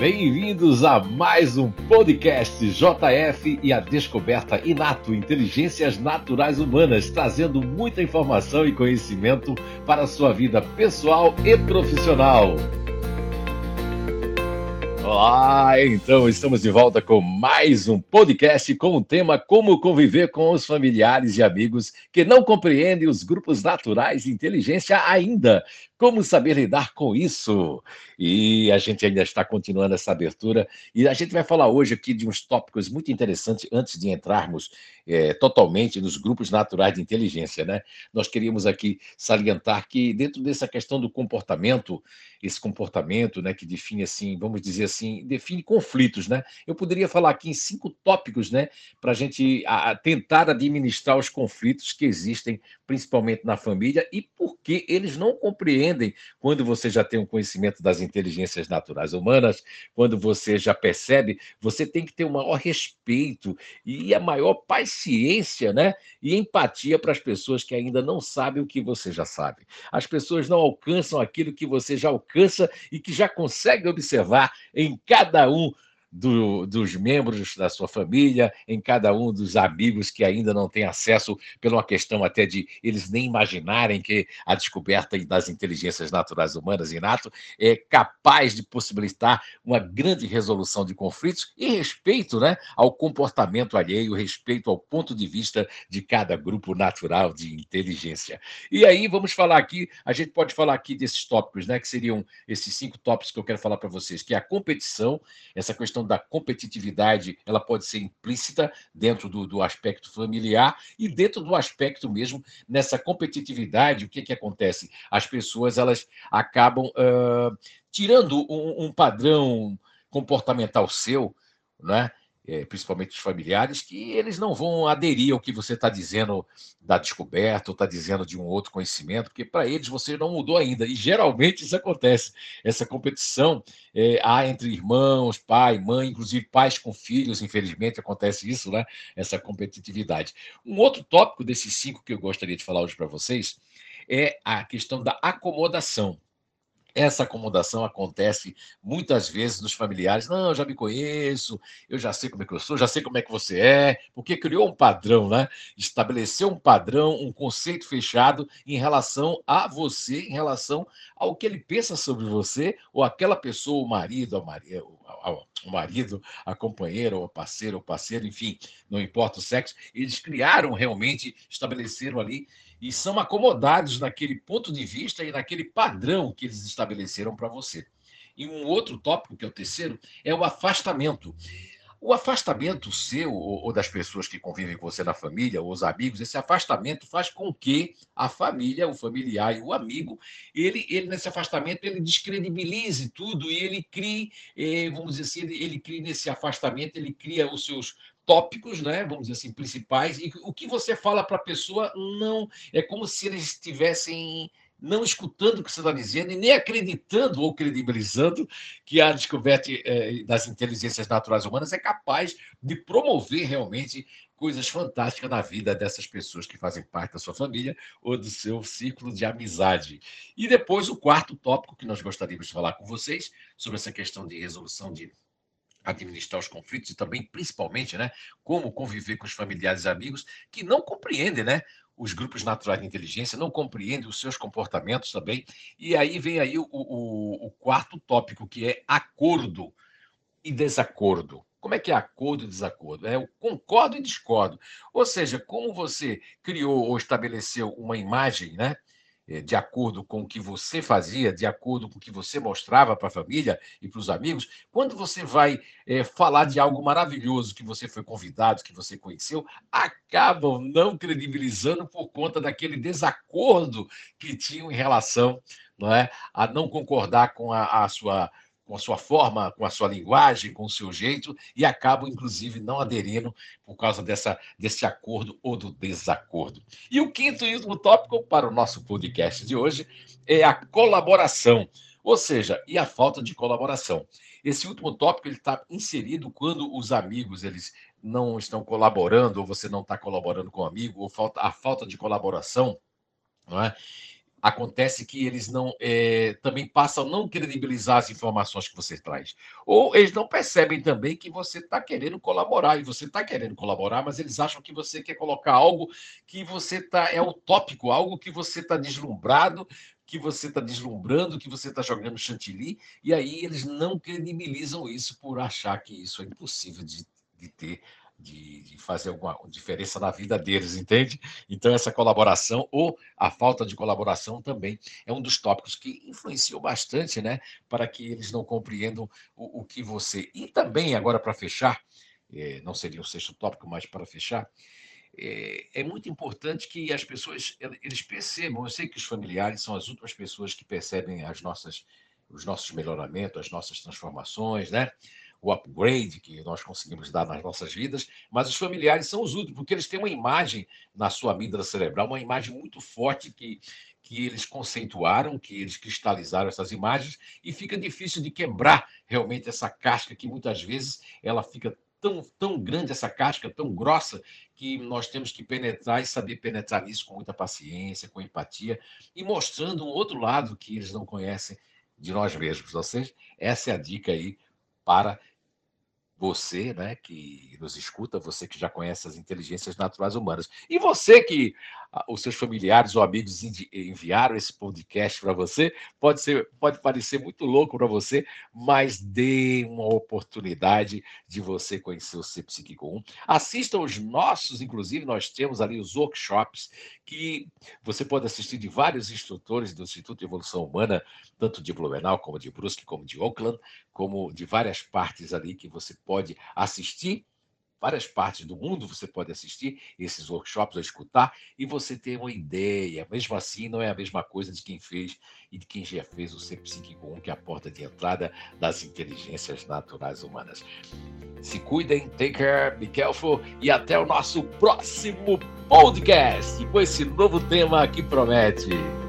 Bem-vindos a mais um podcast JF e a Descoberta Inato Inteligências Naturais Humanas, trazendo muita informação e conhecimento para a sua vida pessoal e profissional. Olá, então estamos de volta com mais um podcast com o tema Como conviver com os familiares e amigos que não compreendem os grupos naturais de inteligência ainda. Como saber lidar com isso? E a gente ainda está continuando essa abertura e a gente vai falar hoje aqui de uns tópicos muito interessantes antes de entrarmos é, totalmente nos grupos naturais de inteligência, né? Nós queríamos aqui salientar que dentro dessa questão do comportamento, esse comportamento, né, que define assim, vamos dizer assim, define conflitos, né? Eu poderia falar aqui em cinco tópicos, né, para a gente tentar administrar os conflitos que existem, principalmente na família e por que eles não compreendem quando você já tem um conhecimento das inteligências naturais humanas, quando você já percebe, você tem que ter o maior respeito e a maior paciência, né? E empatia para as pessoas que ainda não sabem o que você já sabe. As pessoas não alcançam aquilo que você já alcança e que já consegue observar em cada um do, dos membros da sua família, em cada um dos amigos que ainda não têm acesso, pela uma questão até de eles nem imaginarem que a descoberta das inteligências naturais humanas, inato, é capaz de possibilitar uma grande resolução de conflitos e respeito né, ao comportamento alheio, respeito ao ponto de vista de cada grupo natural de inteligência. E aí vamos falar aqui, a gente pode falar aqui desses tópicos, né, que seriam esses cinco tópicos que eu quero falar para vocês, que é a competição, essa questão questão da competitividade ela pode ser implícita dentro do, do aspecto familiar e dentro do aspecto mesmo nessa competitividade o que que acontece? As pessoas elas acabam uh, tirando um, um padrão comportamental seu né é, principalmente os familiares, que eles não vão aderir ao que você está dizendo da descoberta ou está dizendo de um outro conhecimento, porque para eles você não mudou ainda. E geralmente isso acontece. Essa competição é, há entre irmãos, pai, mãe, inclusive pais com filhos, infelizmente acontece isso, né? Essa competitividade. Um outro tópico desses cinco que eu gostaria de falar hoje para vocês é a questão da acomodação. Essa acomodação acontece muitas vezes nos familiares. Não, eu já me conheço, eu já sei como é que eu sou, já sei como é que você é, porque criou um padrão, né? Estabeleceu um padrão, um conceito fechado em relação a você, em relação ao que ele pensa sobre você, ou aquela pessoa, o marido, a Maria, o marido, a companheira, ou a parceira, ou parceiro, enfim, não importa o sexo, eles criaram realmente, estabeleceram ali e são acomodados naquele ponto de vista e naquele padrão que eles estabeleceram para você. E um outro tópico, que é o terceiro, é o afastamento. O afastamento seu ou das pessoas que convivem com você na família, ou os amigos, esse afastamento faz com que a família, o familiar e o amigo, ele, ele nesse afastamento, ele descredibilize tudo e ele crie, eh, vamos dizer assim, ele, ele cria nesse afastamento, ele cria os seus tópicos, né, vamos dizer assim, principais, e o que você fala para a pessoa não é como se eles estivessem não escutando o que você está dizendo e nem acreditando ou credibilizando que a descoberta eh, das inteligências naturais humanas é capaz de promover realmente coisas fantásticas na vida dessas pessoas que fazem parte da sua família ou do seu círculo de amizade. E depois o quarto tópico que nós gostaríamos de falar com vocês sobre essa questão de resolução de administrar os conflitos e também, principalmente, né, como conviver com os familiares e amigos que não compreendem, né, os grupos naturais de inteligência, não compreendem os seus comportamentos também. E aí vem aí o, o, o quarto tópico, que é acordo e desacordo. Como é que é acordo e desacordo? É o concordo e discordo. Ou seja, como você criou ou estabeleceu uma imagem, né? Eh, de acordo com o que você fazia, de acordo com o que você mostrava para a família e para os amigos, quando você vai é, falar de algo maravilhoso que você foi convidado, que você conheceu, acabam não credibilizando por conta daquele desacordo que tinham em relação não é, a não concordar com a, a sua com a sua forma, com a sua linguagem, com o seu jeito, e acabam, inclusive, não aderindo por causa dessa, desse acordo ou do desacordo. E o quinto e último tópico para o nosso podcast de hoje é a colaboração, ou seja, e a falta de colaboração. Esse último tópico ele está inserido quando os amigos eles não estão colaborando, ou você não está colaborando com o amigo, ou falta, a falta de colaboração, não é? Acontece que eles não é, também passam a não credibilizar as informações que você traz. Ou eles não percebem também que você está querendo colaborar, e você está querendo colaborar, mas eles acham que você quer colocar algo que você tá, é utópico, algo que você está deslumbrado, que você está deslumbrando, que você está jogando chantilly, e aí eles não credibilizam isso por achar que isso é impossível de, de ter de, de, fazer alguma diferença na vida deles, entende? Então, essa colaboração ou a falta de colaboração também é um dos tópicos que influenciou bastante, né? Para que eles não compreendam o, o que você. E também, agora para fechar, é, não seria o sexto tópico, mas para fechar, é, é, muito importante que as pessoas eles percebam. Eu sei que os familiares são as últimas pessoas que percebem as nossas, os nossos melhoramentos, as nossas transformações, né? O upgrade que nós conseguimos dar nas nossas vidas, mas os familiares são os últimos, porque eles têm uma imagem na sua amígdala cerebral, uma imagem muito forte que, que eles conceituaram, que eles cristalizaram essas imagens, e fica difícil de quebrar realmente essa casca que muitas vezes ela fica tão, tão grande, essa casca tão grossa, que nós temos que penetrar e saber penetrar nisso com muita paciência, com empatia, e mostrando um outro lado que eles não conhecem de nós mesmos. Ou seja, essa é a dica aí para você, né, que nos escuta, você que já conhece as inteligências naturais humanas, e você que os seus familiares ou amigos enviaram esse podcast para você, pode ser, pode parecer muito louco para você, mas dê uma oportunidade de você conhecer o Ser Psíquico 1. Assista os nossos, inclusive nós temos ali os workshops que você pode assistir de vários instrutores do Instituto de Evolução Humana, tanto de Blumenau como de Brusque, como de Oakland, como de várias partes ali que você pode assistir várias partes do mundo você pode assistir esses workshops ou escutar e você ter uma ideia. Mesmo assim, não é a mesma coisa de quem fez e de quem já fez o Ser Psíquico 1, que é a porta de entrada das inteligências naturais humanas. Se cuidem, take care, be careful e até o nosso próximo podcast com esse novo tema que promete.